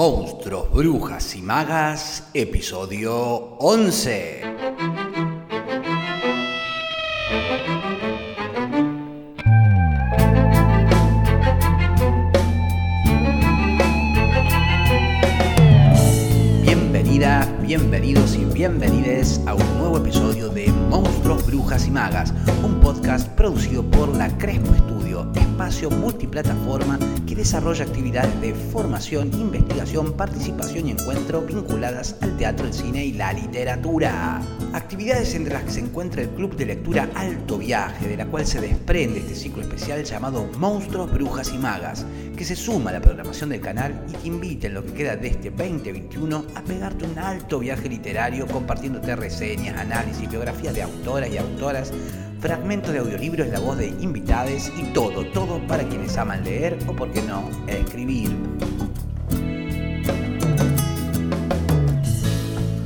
Monstruos, Brujas y Magas, episodio 11. Bienvenidas, bienvenidos y bienvenides a un nuevo episodio de Monstruos, Brujas y Magas, un podcast producido por la Crespo Estudio, espacio multiplataforma que desarrolla actividades de formación, investigación, participación y encuentro vinculadas al teatro, el cine y la literatura. Actividades entre las que se encuentra el Club de Lectura Alto Viaje, de la cual se desprende este ciclo especial llamado Monstruos, Brujas y Magas, que se suma a la programación del canal y que invita en lo que queda de este 2021 a pegarte un alto viaje literario compartiéndote reseñas, análisis, biografías de autoras y autoras fragmentos de audiolibros, la voz de invitades y todo, todo para quienes aman leer o, por qué no, escribir.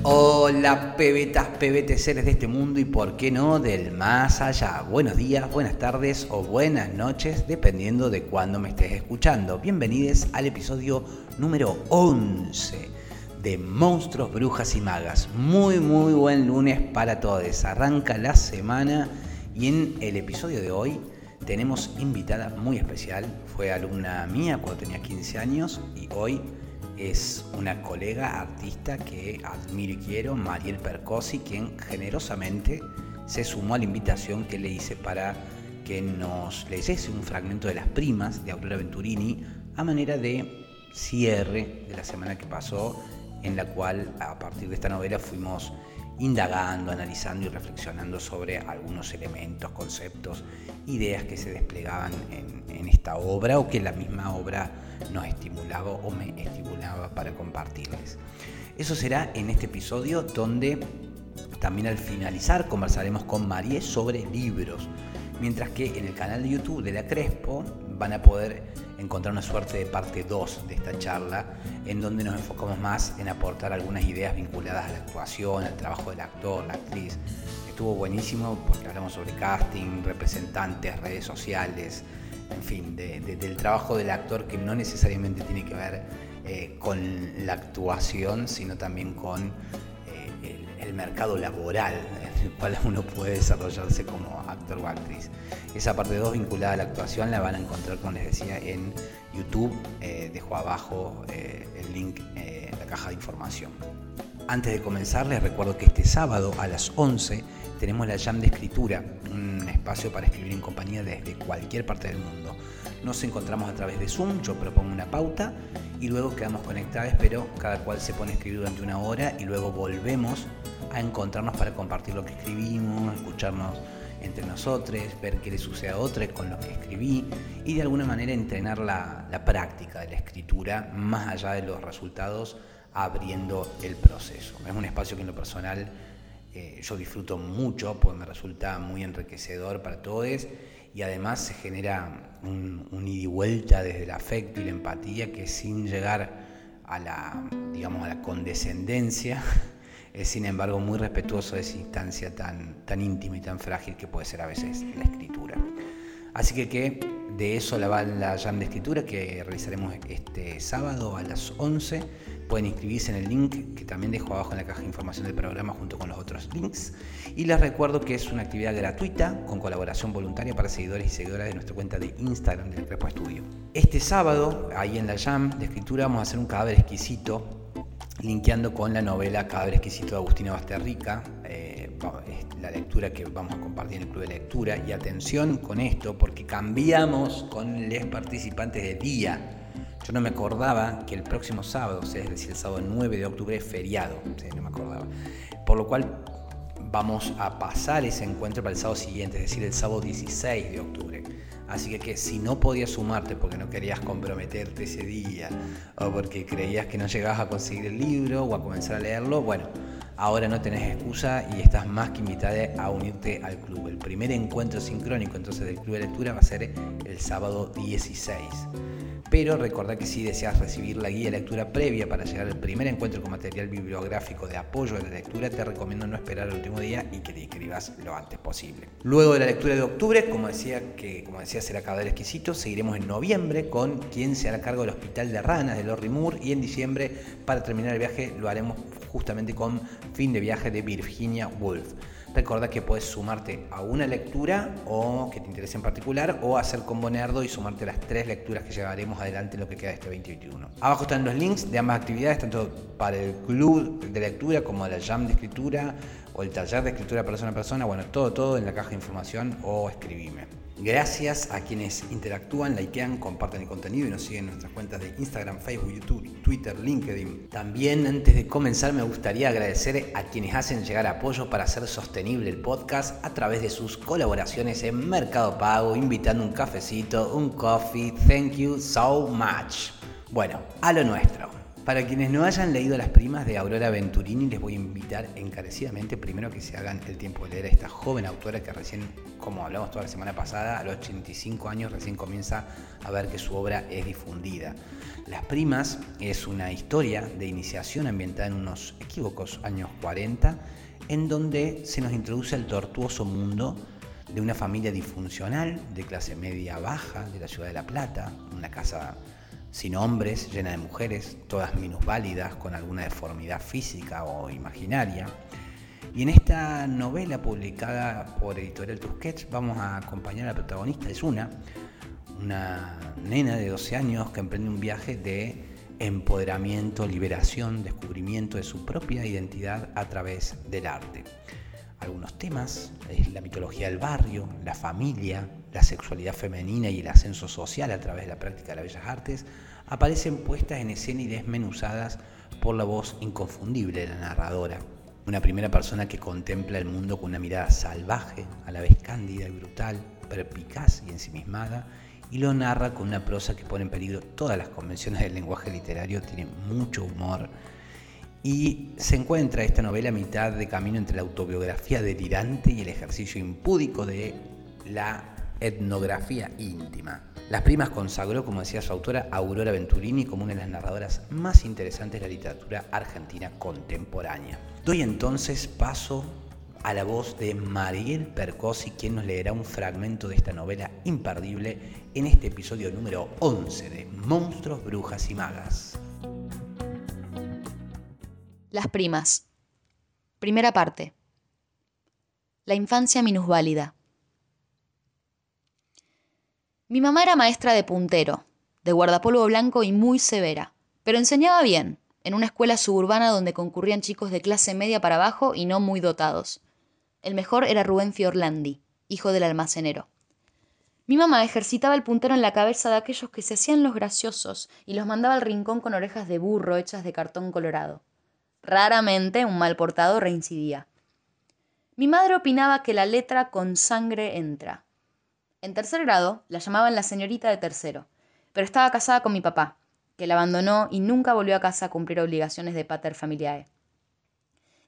Hola pebetas, pebetes seres de este mundo y por qué no del más allá. Buenos días, buenas tardes o buenas noches, dependiendo de cuándo me estés escuchando. Bienvenidos al episodio número 11 de Monstruos, Brujas y Magas. Muy, muy buen lunes para todos. Arranca la semana y en el episodio de hoy tenemos invitada muy especial. Fue alumna mía cuando tenía 15 años y hoy es una colega artista que admiro y quiero, Mariel Percosi, quien generosamente se sumó a la invitación que le hice para que nos leyese un fragmento de Las Primas de Aurora Venturini a manera de cierre de la semana que pasó, en la cual a partir de esta novela fuimos indagando, analizando y reflexionando sobre algunos elementos, conceptos, ideas que se desplegaban en, esta obra o que la misma obra nos estimulaba o me estimulaba para compartirles. Eso será en este episodio donde también al finalizar conversaremos con María sobre libros, mientras que en el canal de YouTube de la Crespo van a poder encontrar una suerte de parte 2 de esta charla, en donde nos enfocamos más en aportar algunas ideas vinculadas a la actuación, al trabajo del actor, la actriz. Estuvo buenísimo porque hablamos sobre casting, representantes, redes sociales, en fin, del trabajo del actor que no necesariamente tiene que ver eh, con la actuación, sino también con el mercado laboral el cual uno puede desarrollarse como actor o actriz. Esa parte 2 vinculada a la actuación la van a encontrar, como les decía, en YouTube. Eh, dejo abajo eh, el link eh, en la caja de información. Antes de comenzar, les recuerdo que este sábado a las 11 tenemos la Jam de Escritura, un espacio para escribir en compañía desde cualquier parte del mundo. Nos encontramos a través de Zoom, yo propongo una pauta y luego quedamos conectados, pero cada cual se pone a escribir durante una hora y luego volvemos a encontrarnos para compartir lo que escribimos, escucharnos entre nosotros, ver qué le sucede a otros con lo que escribí y de alguna manera entrenar la, práctica de la escritura más allá de los resultados abriendo el proceso. Es un espacio que en lo personal eh, yo disfruto mucho, pues me resulta muy enriquecedor para todos y además se genera un, un ida y vuelta desde el afecto y la empatía que sin llegar a la, digamos, a la condescendencia, es sin embargo muy respetuoso de esa instancia tan, tan íntima y tan frágil que puede ser a veces la escritura. Así que, que de eso la va la jam de escritura que realizaremos este sábado a las 11. Pueden inscribirse en el link que también dejo abajo en la caja de información del programa junto con los otros links. Y les recuerdo que es una actividad gratuita con colaboración voluntaria para seguidores y seguidoras de nuestra cuenta de Instagram del Repo Estudio. Este sábado, ahí en la jam de escritura, vamos a hacer un cadáver exquisito linkeando con la novela Cadáver Exquisito de Agustina Basterrica, eh, la lectura que vamos a compartir en el Club de Lectura. Y atención con esto, porque cambiamos con los participantes de día. Yo no me acordaba que el próximo sábado, es decir, el sábado 9 de octubre, es feriado. no me acordaba. Por lo cual vamos a pasar ese encuentro para el sábado siguiente, es decir, el sábado 16 de octubre. Así que, que si no podías sumarte porque no querías comprometerte ese día o porque creías que no llegabas a conseguir el libro o a comenzar a leerlo, bueno, ahora no tenés excusa y estás más que invitada a unirte al club. El primer encuentro sincrónico entonces del Club de Lectura va a ser el sábado 16 pero recordá que si deseas recibir la guía de lectura previa para llegar al primer encuentro con material bibliográfico de apoyo a la lectura, te recomiendo no esperar el último día y que te inscribas lo antes posible. Luego de la lectura de octubre, como decía, que, como decía será cada exquisito, seguiremos en noviembre con quien se hará cargo del Hospital de Ranas de Lorry Moore y en diciembre, para terminar el viaje, lo haremos justamente con Fin de Viaje de Virginia Woolf. Recuerda que puedes sumarte a una lectura o que te interese en particular o hacer combo nerdo y sumarte a las tres lecturas que llevaremos adelante en lo que queda de este 2021. Abajo están los links de ambas actividades, tanto para el club de lectura como la jam de escritura o el taller de escritura persona a persona. Bueno, todo, todo en la caja de información o escribime. Gracias a quienes interactúan, likean, comparten el contenido y nos siguen en nuestras cuentas de Instagram, Facebook, YouTube, Twitter, LinkedIn. También antes de comenzar me gustaría agradecer a quienes hacen llegar apoyo para hacer sostenible el podcast a través de sus colaboraciones en Mercado Pago, invitando un cafecito, un coffee. Thank you so much. Bueno, a lo nuestro. Para quienes no hayan leído Las primas de Aurora Venturini, les voy a invitar encarecidamente primero que se hagan el tiempo de leer a esta joven autora que recién, como hablamos toda la semana pasada, a los 85 años recién comienza a ver que su obra es difundida. Las primas es una historia de iniciación ambientada en unos equívocos años 40, en donde se nos introduce al tortuoso mundo de una familia disfuncional de clase media baja de la ciudad de La Plata, una casa sin hombres, llena de mujeres, todas minusválidas, con alguna deformidad física o imaginaria. Y en esta novela publicada por Editorial Tusquets vamos a acompañar a la protagonista, es una, una nena de 12 años que emprende un viaje de empoderamiento, liberación, descubrimiento de su propia identidad a través del arte. Algunos temas la mitología del barrio, la familia, la sexualidad femenina y el ascenso social a través de la práctica de las bellas artes, aparecen puestas en escena y desmenuzadas por la voz inconfundible de la narradora. Una primera persona que contempla el mundo con una mirada salvaje, a la vez cándida y brutal, perpicaz y ensimismada, y lo narra con una prosa que pone en peligro todas las convenciones del lenguaje literario, tiene mucho humor, y se encuentra esta novela a mitad de camino entre la autobiografía delirante y el ejercicio impúdico de la etnografía íntima. Las Primas consagró, como decía su autora, Aurora Venturini como una de las narradoras más interesantes de la literatura argentina contemporánea. Doy entonces paso a la voz de Mariel Percosi, quien nos leerá un fragmento de esta novela imperdible en este episodio número 11 de Monstruos, Brujas y Magas. Las primas. Primera parte. La infancia minusválida. Mi mamá era maestra de puntero, de guardapolvo blanco y muy severa, pero enseñaba bien, en una escuela suburbana donde concurrían chicos de clase media para abajo y no muy dotados. El mejor era Rubén Fiorlandi, hijo del almacenero. Mi mamá ejercitaba el puntero en la cabeza de aquellos que se hacían los graciosos y los mandaba al rincón con orejas de burro hechas de cartón colorado. Raramente un mal portado reincidía. Mi madre opinaba que la letra con sangre entra, en tercer grado la llamaban la señorita de tercero, pero estaba casada con mi papá, que la abandonó y nunca volvió a casa a cumplir obligaciones de pater familiae.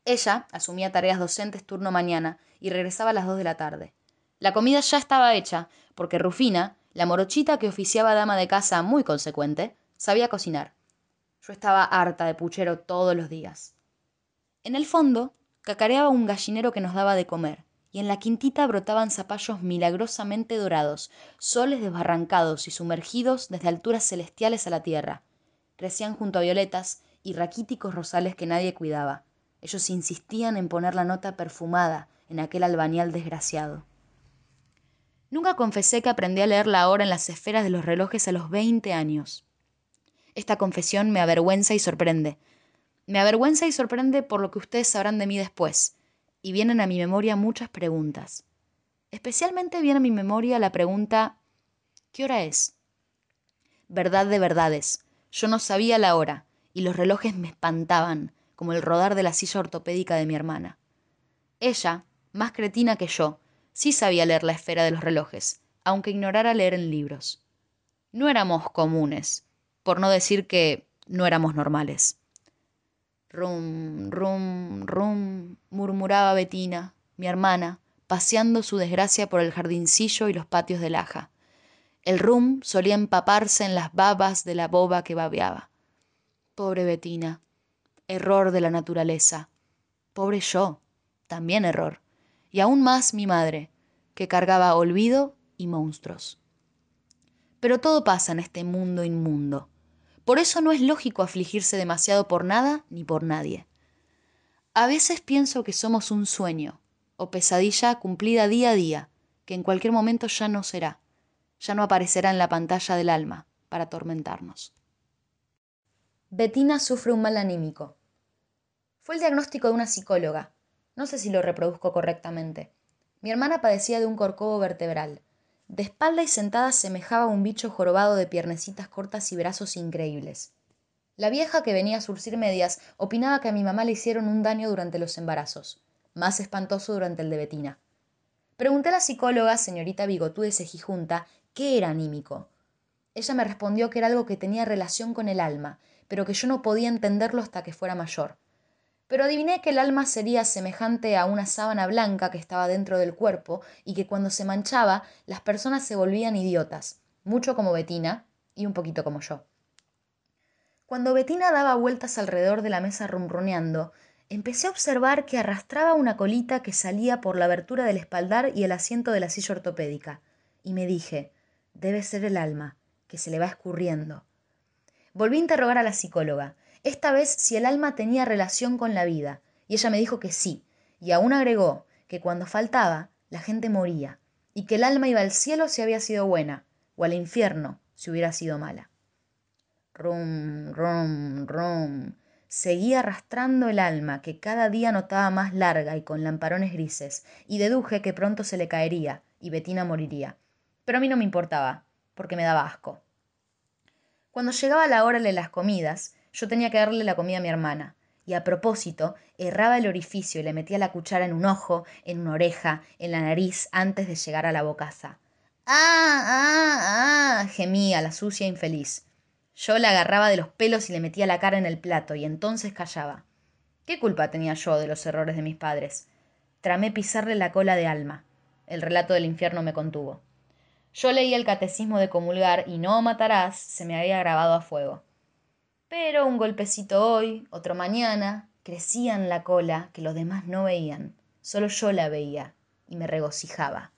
Ella asumía tareas docentes turno mañana y regresaba a las dos de la tarde. La comida ya estaba hecha, porque Rufina, la morochita que oficiaba dama de casa muy consecuente, sabía cocinar. Yo estaba harta de puchero todos los días. En el fondo, cacareaba un gallinero que nos daba de comer, y en la quintita brotaban zapallos milagrosamente dorados, soles desbarrancados y sumergidos desde alturas celestiales a la tierra. Crecían junto a violetas y raquíticos rosales que nadie cuidaba. Ellos insistían en poner la nota perfumada en aquel albañal desgraciado. Nunca confesé que aprendí a leer la hora en las esferas de los relojes a los veinte años. Esta confesión me avergüenza y sorprende. Me avergüenza y sorprende por lo que ustedes sabrán de mí después, y vienen a mi memoria muchas preguntas. Especialmente viene a mi memoria la pregunta ¿qué hora es? Verdad de verdades, yo no sabía la hora y los relojes me espantaban, como el rodar de la silla ortopédica de mi hermana. Ella, más cretina que yo, sí sabía leer la esfera de los relojes, aunque ignorara leer en libros. No éramos comunes, por no decir que no éramos normales. Rum, rum, rum, murmuraba Betina, mi hermana, paseando su desgracia por el jardincillo y los patios de laja. El rum solía empaparse en las babas de la boba que babeaba. Pobre Betina, error de la naturaleza. Pobre yo, también error. Y aún más mi madre, que cargaba olvido y monstruos. Pero todo pasa en este mundo inmundo. Por eso no es lógico afligirse demasiado por nada ni por nadie. A veces pienso que somos un sueño o pesadilla cumplida día a día, que en cualquier momento ya no será, ya no aparecerá en la pantalla del alma para atormentarnos. Bettina sufre un mal anímico. Fue el diagnóstico de una psicóloga. No sé si lo reproduzco correctamente. Mi hermana padecía de un corcovo vertebral. De espalda y sentada semejaba un bicho jorobado de piernecitas cortas y brazos increíbles. La vieja que venía a surcir medias opinaba que a mi mamá le hicieron un daño durante los embarazos, más espantoso durante el de Betina. Pregunté a la psicóloga, señorita Bigotú de Cejijunta, qué era anímico. Ella me respondió que era algo que tenía relación con el alma, pero que yo no podía entenderlo hasta que fuera mayor pero adiviné que el alma sería semejante a una sábana blanca que estaba dentro del cuerpo y que cuando se manchaba las personas se volvían idiotas, mucho como Betina y un poquito como yo. Cuando Betina daba vueltas alrededor de la mesa rumruneando, empecé a observar que arrastraba una colita que salía por la abertura del espaldar y el asiento de la silla ortopédica, y me dije, debe ser el alma, que se le va escurriendo. Volví a interrogar a la psicóloga, esta vez si el alma tenía relación con la vida, y ella me dijo que sí, y aún agregó que cuando faltaba, la gente moría, y que el alma iba al cielo si había sido buena, o al infierno si hubiera sido mala. Rum, rum, rum. Seguía arrastrando el alma, que cada día notaba más larga y con lamparones grises, y deduje que pronto se le caería, y Betina moriría. Pero a mí no me importaba, porque me daba asco. Cuando llegaba la hora de las comidas, yo tenía que darle la comida a mi hermana. Y a propósito, erraba el orificio y le metía la cuchara en un ojo, en una oreja, en la nariz, antes de llegar a la bocaza. ¡Ah, ah, ah! gemía la sucia infeliz. Yo la agarraba de los pelos y le metía la cara en el plato, y entonces callaba. ¿Qué culpa tenía yo de los errores de mis padres? Tramé pisarle la cola de alma. El relato del infierno me contuvo. Yo leía el catecismo de comulgar y no matarás se me había grabado a fuego. Pero un golpecito hoy, otro mañana, crecía en la cola que los demás no veían. Solo yo la veía y me regocijaba.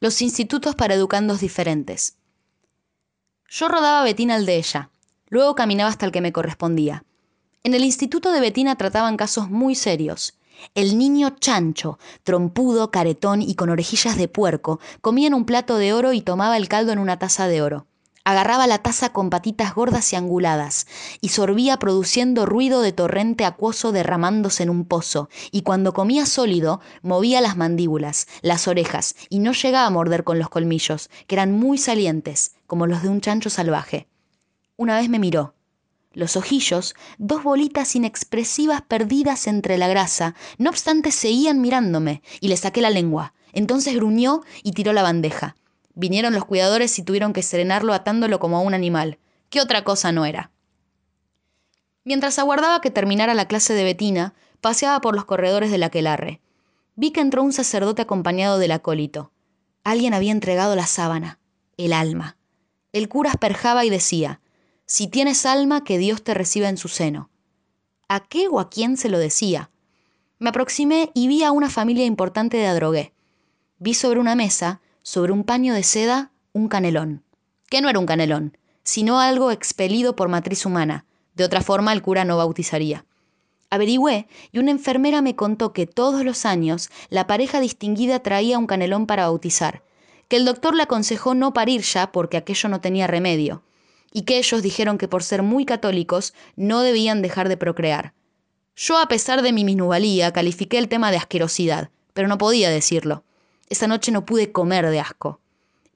Los institutos para educandos diferentes. Yo rodaba Betina al de ella, luego caminaba hasta el que me correspondía. En el instituto de Betina trataban casos muy serios. El niño chancho, trompudo, caretón y con orejillas de puerco, comía en un plato de oro y tomaba el caldo en una taza de oro. Agarraba la taza con patitas gordas y anguladas, y sorbía produciendo ruido de torrente acuoso derramándose en un pozo, y cuando comía sólido, movía las mandíbulas, las orejas, y no llegaba a morder con los colmillos, que eran muy salientes, como los de un chancho salvaje. Una vez me miró. Los ojillos, dos bolitas inexpresivas perdidas entre la grasa, no obstante seguían mirándome, y le saqué la lengua. Entonces gruñó y tiró la bandeja. Vinieron los cuidadores y tuvieron que serenarlo atándolo como a un animal. ¿Qué otra cosa no era? Mientras aguardaba que terminara la clase de Betina, paseaba por los corredores de la aquelarre. Vi que entró un sacerdote acompañado del acólito. Alguien había entregado la sábana, el alma. El cura asperjaba y decía, si tienes alma, que Dios te reciba en su seno. ¿A qué o a quién se lo decía? Me aproximé y vi a una familia importante de adrogué. Vi sobre una mesa sobre un paño de seda un canelón, que no era un canelón, sino algo expelido por matriz humana, de otra forma el cura no bautizaría. Averigüé y una enfermera me contó que todos los años la pareja distinguida traía un canelón para bautizar, que el doctor le aconsejó no parir ya porque aquello no tenía remedio, y que ellos dijeron que por ser muy católicos no debían dejar de procrear. Yo, a pesar de mi minubalía, califiqué el tema de asquerosidad, pero no podía decirlo. Esa noche no pude comer de asco.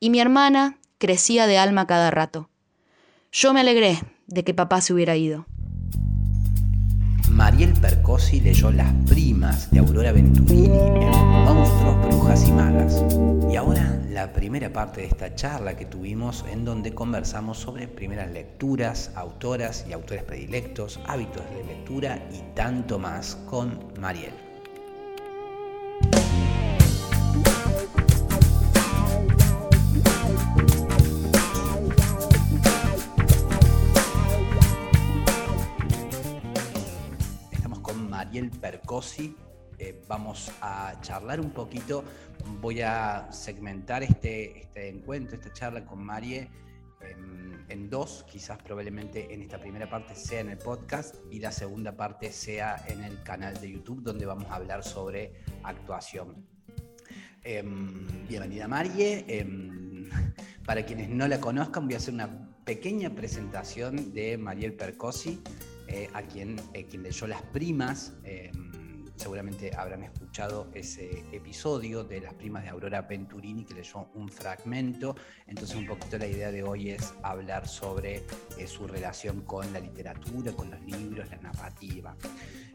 Y mi hermana crecía de alma cada rato. Yo me alegré de que papá se hubiera ido. Mariel Percosi leyó Las primas de Aurora Venturini en Monstruos, Brujas y Magas. Y ahora la primera parte de esta charla que tuvimos en donde conversamos sobre primeras lecturas, autoras y autores predilectos, hábitos de lectura y tanto más con Mariel. Percosi. Eh, vamos a charlar un poquito. Voy a segmentar este, este encuentro, esta charla con Marie en, en, dos, quizás probablemente en esta primera parte sea en el podcast y la segunda parte sea en el canal de YouTube donde vamos a hablar sobre actuación. Em, bienvenida Marie. Em, para quienes no la conozcan voy a hacer una pequeña presentación de Mariel Percosi. Eh, a quien, eh, quien leyó Las Primas. Eh, seguramente habrán escuchado ese episodio de Las Primas de Aurora Venturini, que leyó un fragmento. Entonces, un poquito la idea de hoy es hablar sobre su relación con la literatura, con los libros, la narrativa.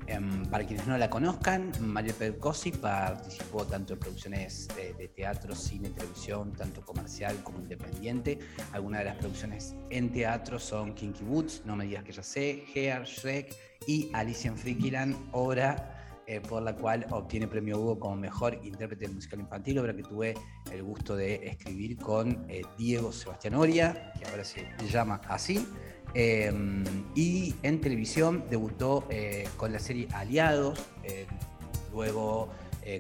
Em, para quienes no la conozcan, María Percosi participó tanto en producciones de, teatro, cine, televisión, tanto comercial como independiente. Algunas de las producciones en teatro son Kinky Boots, No me digas que ya sé, Hair, Shrek y Alicia en Freakyland, obra eh, por la cual obtiene premio Hugo como mejor intérprete musical infantil, obra que tuve el gusto de escribir con eh, Diego Sebastián Oria, que ahora se llama así. Em, y en televisión debutó eh, con la serie Aliados, eh, luego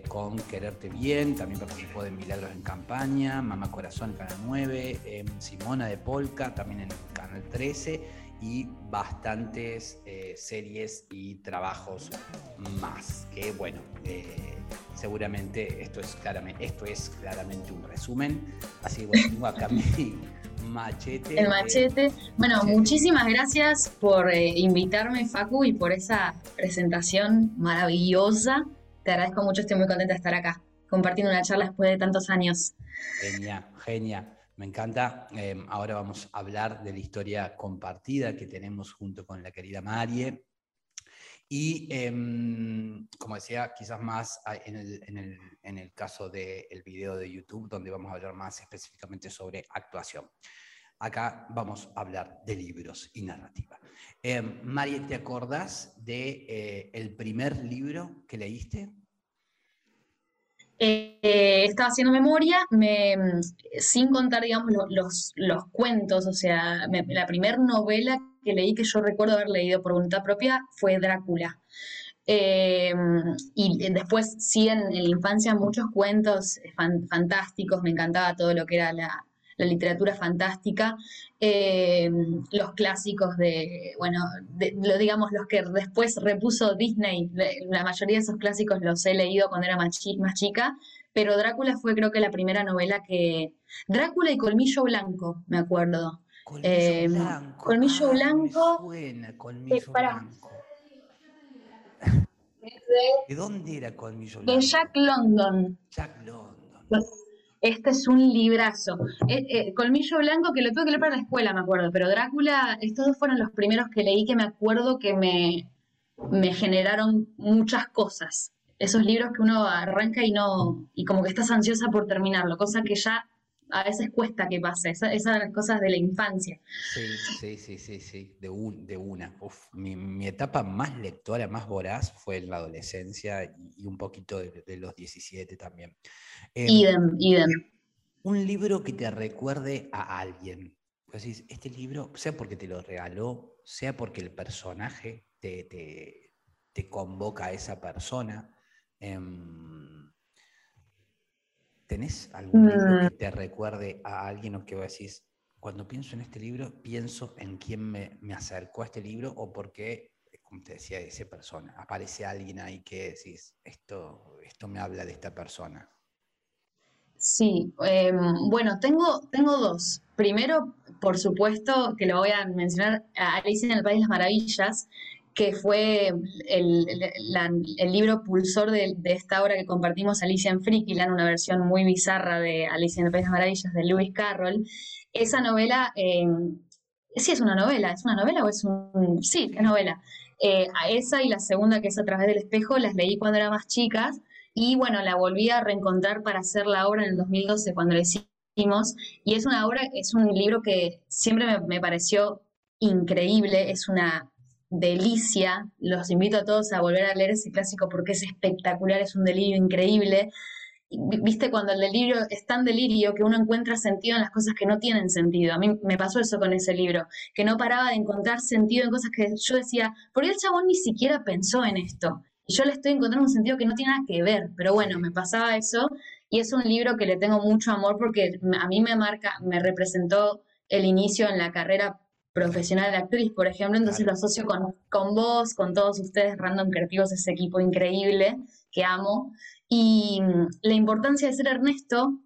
con Quererte Bien, también participó de Milagros en Campaña, Mamá Corazón en Canal 9, em, Simona de Polka también en Canal 13 y bastantes series y trabajos más. Que bueno, seguramente esto es claramente, esto es claramente un resumen. Así que bueno, tengo acá mi, Machete. El machete. Bueno, muchísimas gracias por eh, invitarme, Facu, y por esa presentación maravillosa. Te agradezco mucho, estoy muy contenta de estar acá, compartiendo una charla después de tantos años. Genia, genia. Me encanta. Em, ahora vamos a hablar de la historia compartida que tenemos junto con la querida Marie. Y em, como decía, quizás más en el, en el, en el caso del video de YouTube, donde vamos a hablar más específicamente sobre actuación. Acá vamos a hablar de libros y narrativa. Eh, María, ¿te acordás de eh, el primer libro que leíste? Eh, estaba haciendo memoria, me, sin contar, digamos, los, los, cuentos, o sea, la primera novela que leí, que yo recuerdo haber leído por voluntad propia, fue Drácula. Eh, y después, sí, en, la infancia muchos cuentos fantásticos, me encantaba todo lo que era la, literatura fantástica, eh, los clásicos de, bueno, lo digamos, los que después repuso Disney, la mayoría de esos clásicos los he leído cuando era más, más chica, pero Drácula fue creo que la primera novela que... Drácula y Colmillo Blanco, me acuerdo. Colmillo eh, Blanco. Colmillo Blanco. Colmillo Blanco. De, dónde era Colmillo Blanco? De Jack London. Jack London. Este es un librazo. Eh, eh, Colmillo Blanco, que lo tuve que leer para la escuela, me acuerdo, pero Drácula, estos dos fueron los primeros que leí que me acuerdo que me, me generaron muchas cosas. Esos libros que uno arranca y no, y como que estás ansiosa por terminarlo, cosa que ya a veces cuesta que pase, esas, cosas de la infancia. Sí, sí, sí, sí, sí, de, de una. mi, etapa más lectora, más voraz fue en la adolescencia y, un poquito de, los 17 también. Em, idem, idem. Un libro que te recuerde a alguien. Pues este libro, sea porque te lo regaló, sea porque el personaje te, te, convoca a esa persona. Em, ¿Tenés algún libro que mm. te recuerde a alguien o que vos decís, cuando pienso en este libro, pienso en quién me, acercó a este libro o porque, como te decía, esa persona, aparece alguien ahí que decís, esto, esto me habla de esta persona? Sí, em, bueno, tengo, tengo dos. Primero, por supuesto, que lo voy a mencionar, a Alicia en el País de las Maravillas, que fue el, libro pulsor de, esta obra que compartimos Alicia en Frikiland, una versión muy bizarra de Alicia en el País de las Maravillas de Lewis Carroll. Esa novela, eh, Sí, es una novela, ¿es una novela o es un...? Sí, es novela. Eh, esa y la segunda, que es A través del espejo, las leí cuando era más chicas y bueno, la volví a reencontrar para hacer la obra en el 2012 cuando la hicimos y es una obra, es un libro que siempre me, me pareció increíble, es una delicia, los invito a todos a volver a leer ese clásico porque es espectacular, es un delirio increíble viste, cuando el delirio es tan delirio que uno encuentra sentido en las cosas que no tienen sentido. A mí me pasó eso con ese libro, que no paraba de encontrar sentido en cosas que yo decía, ¿por qué el chabón ni siquiera pensó en esto? Y yo le estoy encontrando un sentido que no tiene nada que ver, pero bueno, me pasaba eso y es un libro que le tengo mucho amor porque a mí me marca, me representó el inicio en la carrera profesional de actriz, por ejemplo, entonces lo asocio con, con vos, con todos ustedes, Random Creativos, ese equipo increíble que amo. Y mm, la importancia de ser Ernesto,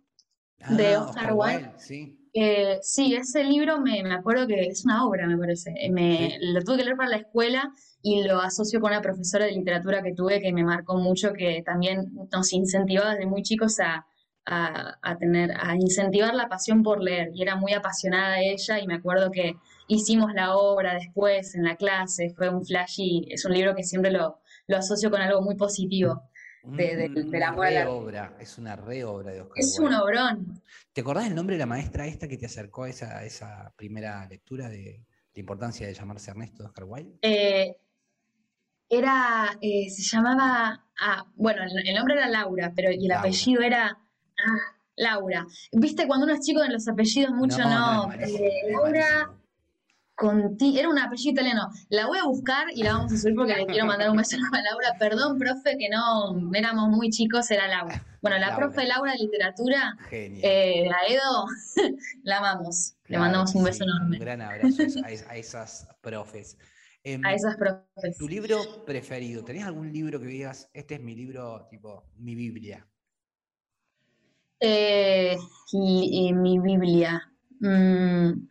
de ah, Oscar, Wilde. Sí. Eh, sí, ese libro me, me, acuerdo que es una obra, me parece. Eh, me, Lo tuve que leer para la escuela y lo asocio con una profesora de literatura que tuve que me marcó mucho, que también nos incentivaba desde muy chicos a, a, a, tener, a incentivar la pasión por leer. Y era muy apasionada ella y me acuerdo que hicimos la obra después en la clase, fue un flash y es un libro que siempre lo, lo asocio con algo muy positivo de, de, la obra, es una re obra de Oscar Es un obrón. ¿Te acordás el nombre de la maestra esta que te acercó a esa, esa primera lectura de la importancia de llamarse Ernesto de Oscar Wilde? Eh, era, eh, se llamaba, ah, bueno, el, nombre era Laura, pero y el apellido era ah, Laura. Viste, cuando uno es chico en los apellidos mucho no. Eh, Laura era un apellido italiano. La voy a buscar y la vamos a subir porque le quiero mandar un beso a Laura. Perdón, profe, que no éramos muy chicos, era Laura. Bueno, la profe Laura de literatura, eh, la Edo, la amamos. le mandamos un beso enorme. Un gran abrazo a, esas profes. Em, a esas profes. ¿Tu libro preferido? ¿Tenés algún libro que digas, este es mi libro, tipo, mi Biblia? Eh, mi Biblia. Mm,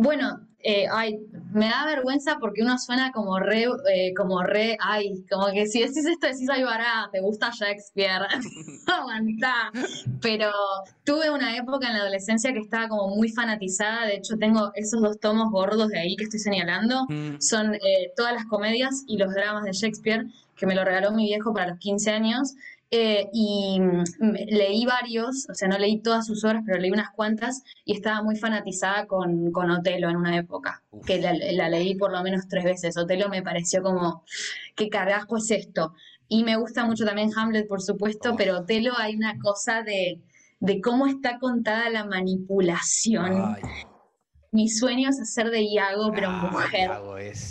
bueno, eh, ay, me da vergüenza porque uno suena como re, eh, como re, ay, como que si decís esto decís, ay, bará, te gusta Shakespeare, aguantá. Pero tuve una época en la adolescencia que estaba como muy fanatizada, de hecho tengo esos dos tomos gordos de ahí que estoy señalando, mm. son eh, todas las comedias y los dramas de Shakespeare, que me lo regaló mi viejo para los 15 años, eh, y mm, leí varios, o sea, no leí todas sus obras, pero leí unas cuantas y estaba muy fanatizada con, con Otelo en una época, que la, leí por lo menos tres veces. Otelo me pareció como, ¿qué carajo es esto? Y me gusta mucho también Hamlet, por supuesto, pero Otelo hay una cosa de, de cómo está contada la manipulación mi sueño es hacer de Iago, pero ah, mujer.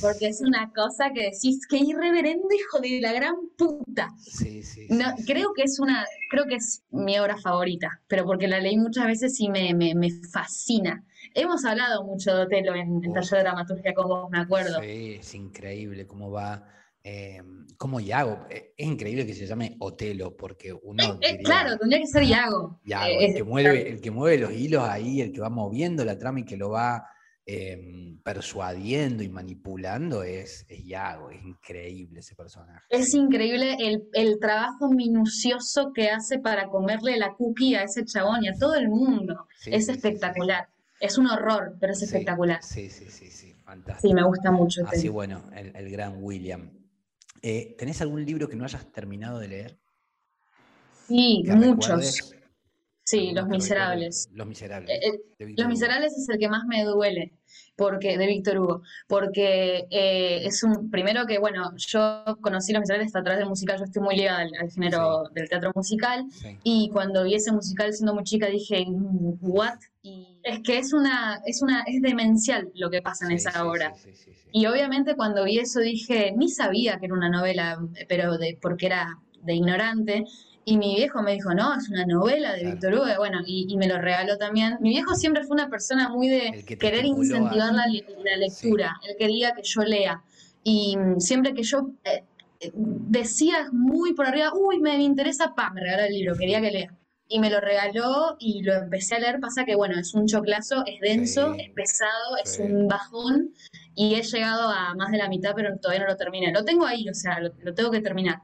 Porque es una cosa que decís, que irreverendo hijo de la gran puta. Sí, sí. No, creo que es una, creo que es mi obra favorita, pero porque la leí muchas veces y me, me, fascina. Hemos hablado mucho de Otelo en el taller de dramaturgia con vos, me acuerdo. Sí, es increíble cómo va eh, como Iago. Eh, es increíble que se llame Otelo, porque uno. Eh, claro, tendría que ser Iago. el, que mueve, el que mueve los hilos ahí, el que va moviendo la trama y que lo va em, persuadiendo y manipulando es, es Iago. Es increíble ese personaje. Es increíble el, trabajo minucioso que hace para comerle la cookie a ese chabón y a todo el mundo. es espectacular. Es un horror, pero es espectacular. Sí, sí, sí, sí, fantástico. Sí, me gusta mucho. Así, bueno, el gran William. Eh, ¿Tenés algún libro que no hayas terminado de leer? Sí, muchos. Sí, Los Miserables. Los Miserables. Eh, eh, los Miserables es el que más me duele, porque de Víctor Hugo, porque es un, primero que, bueno, yo conocí Los Miserables a través del musical, yo estoy muy ligada al, género del teatro musical, y cuando vi ese musical siendo muy chica dije, ¿what? Y es que es una, es una, es demencial lo que pasa en esa obra. Y obviamente cuando vi eso dije, ni sabía que era una novela, pero de, porque era de ignorante. Y mi viejo me dijo, no, es una novela de Víctor Hugo, bueno, y, me lo regaló también. Mi viejo siempre fue una persona muy de querer incentivar la, lectura, él quería que yo lea. Y siempre que yo eh, eh, decía muy por arriba, uy, me interesa, pa, me regaló el libro, quería que lea y me lo regaló y lo empecé a leer. Pasa que, bueno, es un choclazo, es denso, es pesado, es un bajón y he llegado a más de la mitad, pero todavía no lo terminé. Lo tengo ahí, o sea, lo, tengo que terminar,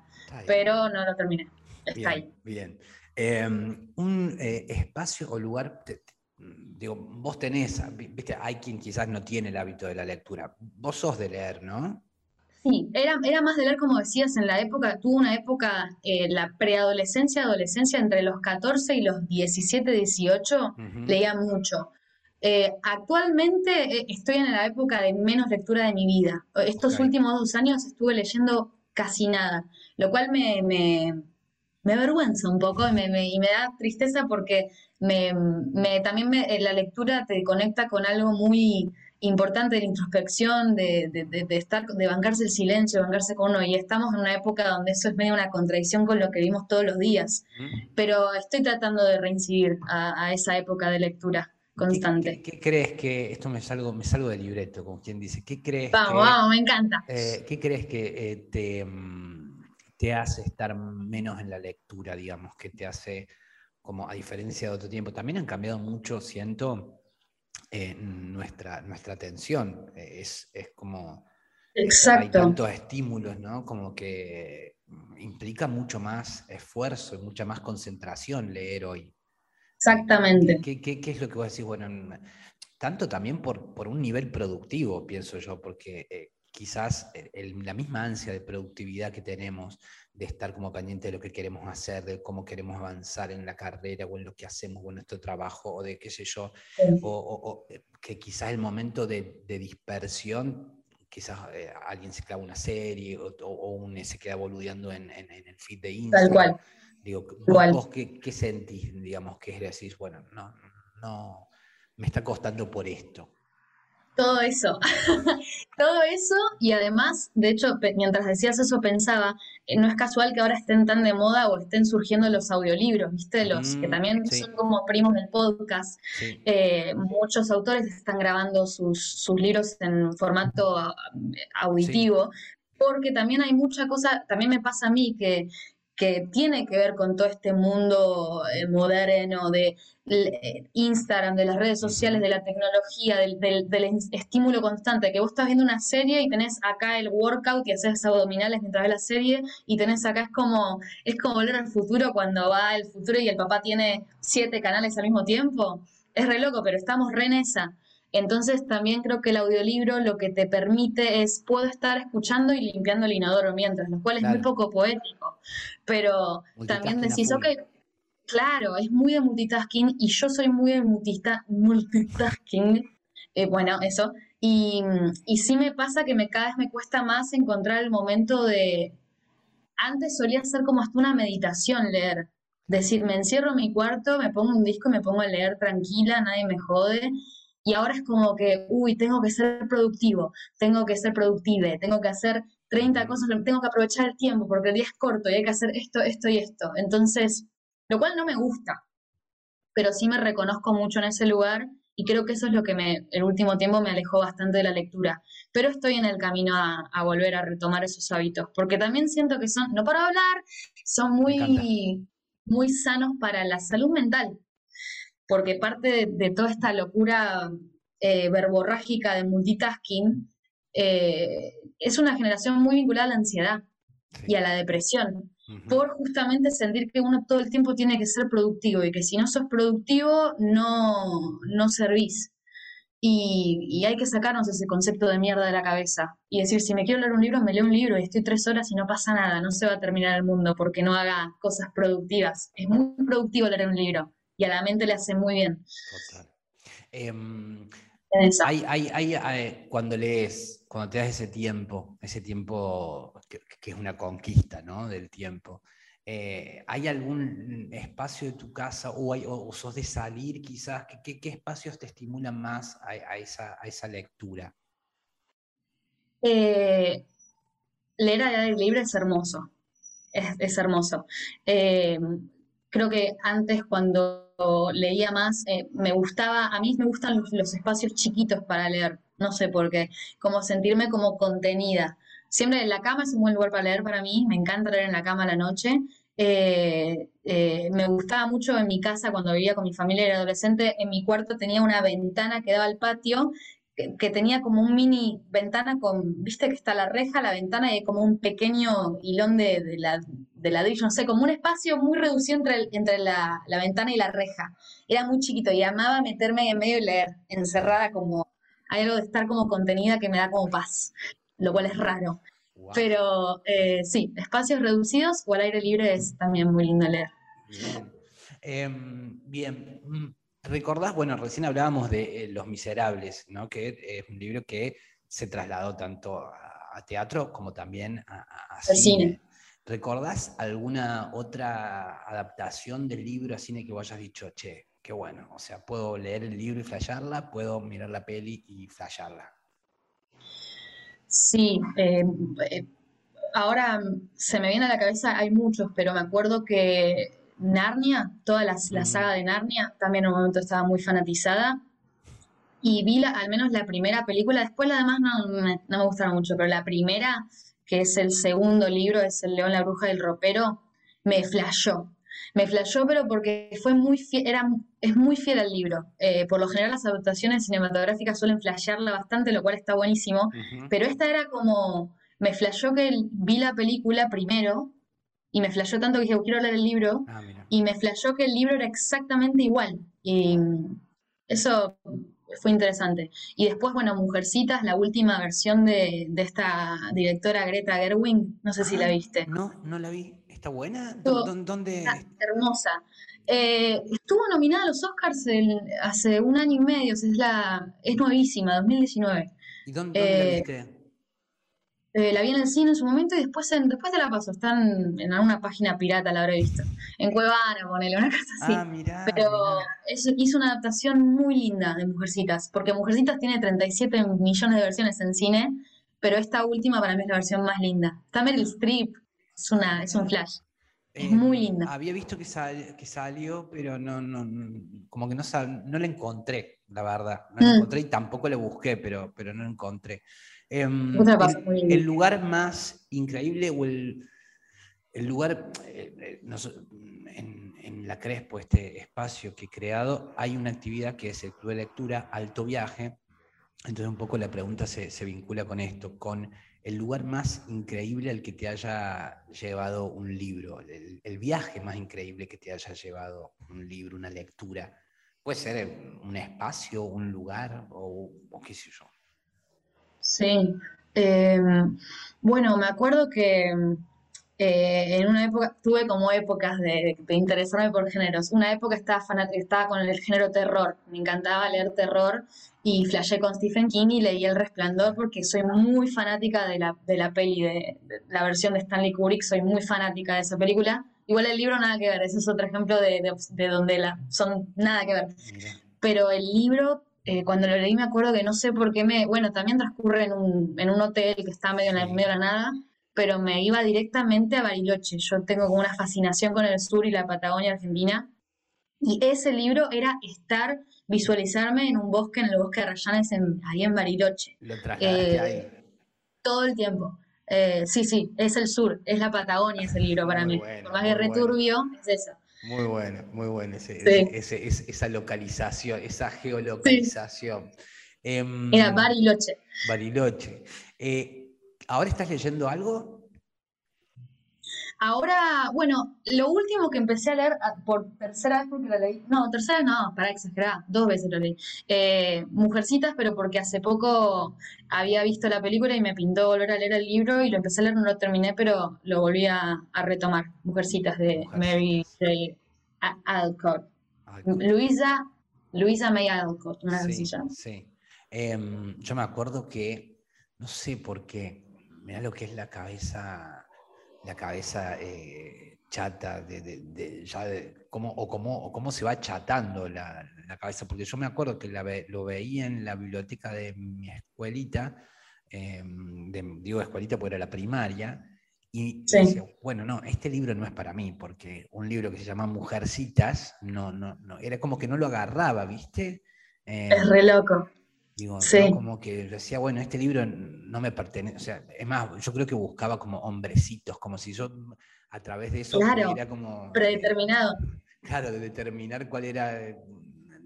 pero no lo terminé. Está bien, ahí. Bien. Em, un eh, espacio o lugar, digo, vos tenés, viste, hay quien quizás no tiene el hábito de la lectura. Vos sos de leer, ¿no? Sí, era, era más de leer, como decías, en la época, tuvo una época, eh, la preadolescencia, adolescencia, entre los 14 y los 17, 18, leía mucho. Eh, actualmente eh, estoy en la época de menos lectura de mi vida. Estos últimos dos años estuve leyendo casi nada, lo cual me, me, me avergüenza un poco y me, y me da tristeza porque me, también la lectura te conecta con algo muy importante de la introspección, de, de, estar, de bancarse el silencio, de bancarse con uno, y estamos en una época donde eso es medio una contradicción con lo que vimos todos los días, pero estoy tratando de reincidir a, esa época de lectura constante. ¿Qué, crees que, esto me salgo, me salgo del libreto, como quien dice, ¿qué crees vamos, vamos, me encanta. Eh, ¿Qué crees que eh, te, mm, te hace estar menos en la lectura, digamos, que te hace, como a diferencia de otro tiempo, también han cambiado mucho, siento, eh, nuestra, nuestra atención. Eh, es, como... Exacto. Hay tantos estímulos, ¿no? Como que implica mucho más esfuerzo y mucha más concentración leer hoy. Exactamente. ¿Qué, qué, es lo que vos decís? Bueno, tanto también por, por un nivel productivo, pienso yo, porque eh, quizás la misma ansia de productividad que tenemos, de estar como pendiente de lo que queremos hacer, de cómo queremos avanzar en la carrera o en lo que hacemos o en nuestro trabajo, o de qué sé yo, o, eh, que quizás el momento de, dispersión, quizás eh, alguien se clava una serie o, un, se queda boludeando en, el feed de Instagram. Tal cual. Digo, ¿vos, qué, qué, sentís, digamos, que es decir, bueno, no, no, me está costando por esto? Todo eso, todo eso y además, de hecho, mientras decías eso pensaba, eh, no es casual que ahora estén tan de moda o estén surgiendo los audiolibros, ¿viste? Los que mm, también son como primos del podcast. Eh, muchos autores están grabando sus, sus libros en formato auditivo, porque también hay mucha cosa, también me pasa a mí que que tiene que ver con todo este mundo eh, moderno de eh, Instagram, de las redes sociales, de la tecnología, del, del, estímulo constante, que vos estás viendo una serie y tenés acá el workout y haces abdominales mientras ves la serie y tenés acá es como, es como volver al futuro cuando va el futuro y el papá tiene siete canales al mismo tiempo. Es re loco, pero estamos re en esa. Entonces también creo que el audiolibro lo que te permite es, puedo estar escuchando y limpiando el inodoro mientras, lo cual es muy poco poético, pero también decís, ok, claro, es muy de multitasking y yo soy muy de multitasking, eh, bueno, eso, y, y sí me pasa que me, cada vez me cuesta más encontrar el momento de, antes solía ser como hasta una meditación leer, decir, me encierro en mi cuarto, me pongo un disco y me pongo a leer tranquila, nadie me jode, y ahora es como que, uy, tengo que ser productivo, tengo que ser productive, tengo que hacer 30 cosas, tengo que aprovechar el tiempo porque el día es corto y hay que hacer esto, esto y esto. Entonces, lo cual no me gusta, pero sí me reconozco mucho en ese lugar y creo que eso es lo que me, el último tiempo me alejó bastante de la lectura. Pero estoy en el camino a, volver a retomar esos hábitos, porque también siento que son, no para hablar, son muy, muy sanos para la salud mental porque parte de, toda esta locura eh, verborrágica de multitasking eh, es una generación muy vinculada a la ansiedad y a la depresión, por justamente sentir que uno todo el tiempo tiene que ser productivo y que si no sos productivo no, no servís. Y, y, hay que sacarnos ese concepto de mierda de la cabeza y decir, si me quiero leer un libro, me leo un libro y estoy tres horas y no pasa nada, no se va a terminar el mundo porque no haga cosas productivas. Es muy productivo leer un libro, y a la mente le hace muy bien. Total. Em, hay, cuando lees, cuando te das ese tiempo, ese tiempo que, es una conquista ¿no? del tiempo, eh, ¿hay algún espacio de tu casa o, hay, o, sos de salir quizás? ¿Qué, qué espacios te estimulan más a, esa, a esa, lectura? Eh, leer al aire libre es hermoso, es, es hermoso. Eh, creo que antes cuando leía más, eh, me gustaba, a mí me gustan los, espacios chiquitos para leer, no sé por qué, como sentirme como contenida. Siempre en la cama es un buen lugar para leer para mí, me encanta leer en la cama la noche. Eh, eh, me gustaba mucho en mi casa cuando vivía con mi familia era adolescente, en mi cuarto tenía una ventana que daba al patio que, tenía como un mini ventana con, viste que está la reja, la ventana y como un pequeño hilón de, de, la, de ladrillo, no sé, como un espacio muy reducido entre, entre la, la, ventana y la reja. Era muy chiquito y amaba meterme ahí en medio y leer, encerrada como, hay algo de estar como contenida que me da como paz, lo cual es raro. Pero eh, sí, espacios reducidos o al aire libre es también muy lindo leer. Bien. Em, bien. ¿Recordás? Bueno, recién hablábamos de eh, Los Miserables, ¿no? que es un libro que se trasladó tanto a, teatro como también a, cine. ¿Recordás alguna otra adaptación del libro a cine que vos hayas dicho, che, qué bueno? O sea, puedo leer el libro y flashearla, puedo mirar la peli y flashearla. Sí, eh, eh, ahora se me viene a la cabeza, hay muchos, pero me acuerdo que Narnia, toda la, mm. saga de Narnia, también en un momento estaba muy fanatizada. Y vi al menos la primera película, después la demás no, me, no me gustaron mucho, pero la primera, que es el segundo libro, es El León, la Bruja del Ropero, me flashó. Me flashó, pero porque fue muy fiel, era, es muy fiel al libro. Eh, por lo general las adaptaciones cinematográficas suelen flashearla bastante, lo cual está buenísimo. Pero esta era como, me flashó que vi la película primero y me flashó tanto que dije, quiero leer el libro, ah, y me flashó que el libro era exactamente igual. Y eso fue interesante. Y después, bueno, Mujercitas, la última versión de, esta directora Greta Gerwing, no sé si la viste. No, no la vi. ¿Está buena? ¿Dónde? hermosa. Eh, estuvo nominada a los Oscars hace un año y medio, es, la, es nuevísima, 2019. ¿Y dónde, la eh, viste? Eh, la vi en el cine en su momento y después, después te la paso. Están en alguna página pirata, la habré visto. En Cuevana, ponele, una cosa así. Ah, mirá, Pero hizo una adaptación muy linda de Mujercitas, porque Mujercitas tiene 37 millones de versiones en cine, pero esta última para mí es la versión más linda. Está Meryl Streep, es, una, es un flash. Es muy linda. Había visto que, que salió, pero no, no, como que no, no la encontré, la verdad. No la mm. encontré y tampoco la busqué, pero, pero no la encontré. Em, el, lugar más increíble o el, lugar, eh, eh, en, la Crespo, este espacio que he creado, hay una actividad que es el Club de Lectura Alto Viaje. Entonces un poco la pregunta se, vincula con esto, con el lugar más increíble al que te haya llevado un libro, el, viaje más increíble que te haya llevado un libro, una lectura. Puede ser un espacio, un lugar o qué sé yo. Sí. Em, bueno, me acuerdo que eh, en una época, tuve como épocas de, interesarme por géneros. Una época estaba, estaba con el género terror, me encantaba leer terror y flashé con Stephen King y leí El Resplandor porque soy muy fanática de la, de la peli, de, la versión de Stanley Kubrick, soy muy fanática de esa película. Igual el libro nada que ver, ese es otro ejemplo de, de donde la, son nada que ver. Pero el libro eh, cuando lo leí me acuerdo que no sé por qué me, bueno, también transcurre en un, en un hotel que está medio en el medio de la nada, pero me iba directamente a Bariloche. Yo tengo como una fascinación con el sur y la Patagonia Argentina. Y ese libro era estar, visualizarme en un bosque, en el bosque de Rayanes, ahí en Bariloche. Lo eh, ahí. Todo el tiempo. Eh, sí, sí, es el sur, es la Patagonia ese libro para mí. Por más que returbio, es eso. Muy bueno, muy bueno esa localización, esa geolocalización. Em, Era Bariloche. Bariloche. Eh, ¿Ahora estás leyendo algo? Ahora, bueno, lo último que empecé a leer ah, por tercera vez porque lo leí, no, tercera vez no, para exagerar, dos veces lo leí. Eh, Mujercitas, pero porque hace poco había visto la película y me pintó volver a leer el libro y lo empecé a leer, no lo terminé, pero lo volví a, retomar. Mujercitas de Mary Alcott. Luisa, Luisa May Alcott, una sí, Sí. Em, yo me acuerdo que, no sé por qué, mira lo que es la cabeza la cabeza eh, chata, de, ya de cómo, o, cómo, cómo se va chatando la, cabeza, porque yo me acuerdo que lo veía en la biblioteca de mi escuelita, em, digo escuelita porque era la primaria, y decía, bueno, no, este libro no es para mí, porque un libro que se llama Mujercitas, no, no, no, era como que no lo agarraba, ¿viste? es re loco. Digo, como que decía, bueno, este libro no me pertenece, o sea, es más, yo creo que buscaba como hombrecitos, como si yo a través de eso era como... Predeterminado. claro, de determinar cuál era,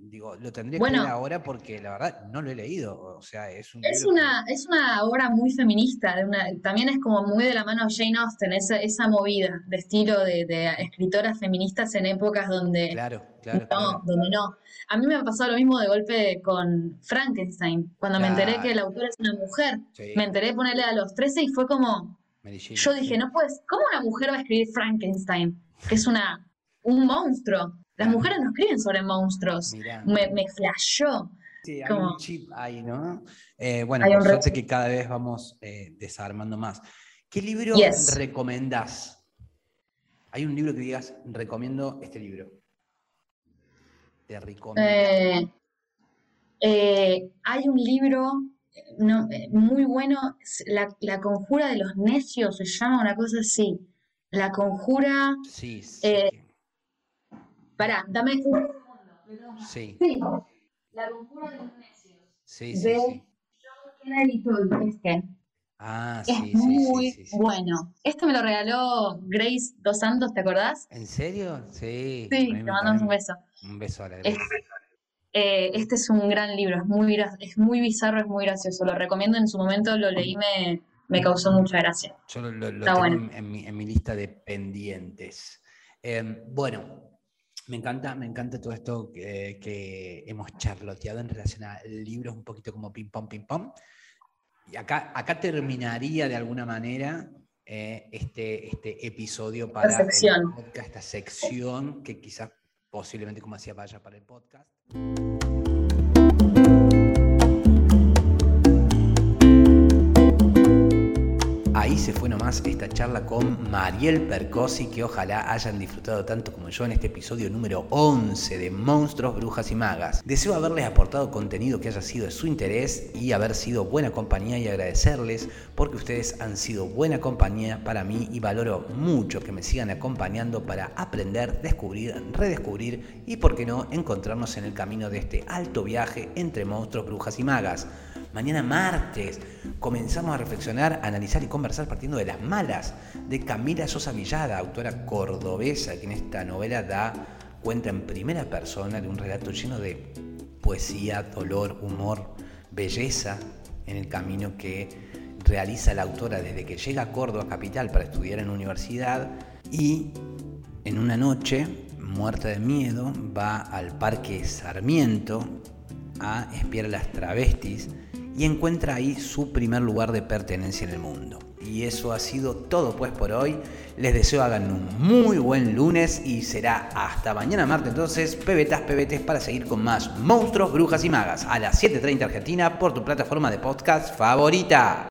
digo, lo tendría que leer ahora porque la verdad no lo he leído. O sea, es un es una, es una obra muy feminista, de una, también es como muy de la mano Jane Austen, esa, esa movida de estilo de, escritoras feministas en épocas donde claro, claro, no, donde no. A mí me ha pasado lo mismo de golpe con Frankenstein, cuando me enteré que el autor es una mujer, me enteré de ponerle a los 13 y fue como, yo dije, no puedes, ¿cómo una mujer va a escribir Frankenstein? Que es una, un monstruo. Las mujeres no escriben sobre monstruos. Me, me flashó. Sí, hay un chip ahí, ¿no? Eh, bueno, por suerte que cada vez vamos eh, desarmando más. ¿Qué libro recomendás? Hay un libro que digas, recomiendo este libro. Te recomiendo. Eh, hay un libro muy bueno, la, conjura de los necios se llama una cosa así. La conjura. Sí, sí. Pará, dame un segundo. Sí. sí. La conjura de los necios. Sí, sí, de sí. John este. Ah, sí, es muy bueno. Este me lo regaló Grace Dos Santos, ¿te acordás? ¿En serio? Sí. Sí, te mandamos un beso. Un beso a la Grace. Este, eh, este, es un gran libro, es muy, es muy bizarro, es muy gracioso. Lo recomiendo en su momento, lo leí, me, me causó mucha gracia. Yo lo, tengo en, mi, en, mi, lista de pendientes. Eh, bueno, me encanta, me encanta todo esto que, hemos charloteado en relación a libros un poquito como ping pong, ping pong. Y acá, acá terminaría de alguna manera eh, este, este episodio para esta sección que quizás posiblemente como hacía vaya para el podcast. Ahí se fue nomás esta charla con Mariel Percosi, que ojalá hayan disfrutado tanto como yo en este episodio número 11 de Monstruos, Brujas y Magas. Deseo haberles aportado contenido que haya sido de su interés y haber sido buena compañía y agradecerles porque ustedes han sido buena compañía para mí y valoro mucho que me sigan acompañando para aprender, descubrir, redescubrir y, por qué no, encontrarnos en el camino de este alto viaje entre monstruos, brujas y magas. Mañana martes comenzamos a reflexionar, analizar y conversar partiendo de las malas de Camila Sosa Villada, autora cordobesa, que en esta novela da cuenta en primera persona de un relato lleno de poesía, dolor, humor, belleza en el camino que realiza la autora desde que llega a Córdoba capital para estudiar en universidad y en una noche, muerta de miedo, va al Parque Sarmiento a espiar a las travestis y encuentra ahí su primer lugar de pertenencia en el mundo. Y eso ha sido todo pues por hoy. Les deseo hagan un muy buen lunes y será hasta mañana martes entonces, pebetas, pebetes, para seguir con más monstruos, brujas y magas a las 7.30 Argentina por tu plataforma de podcast favorita.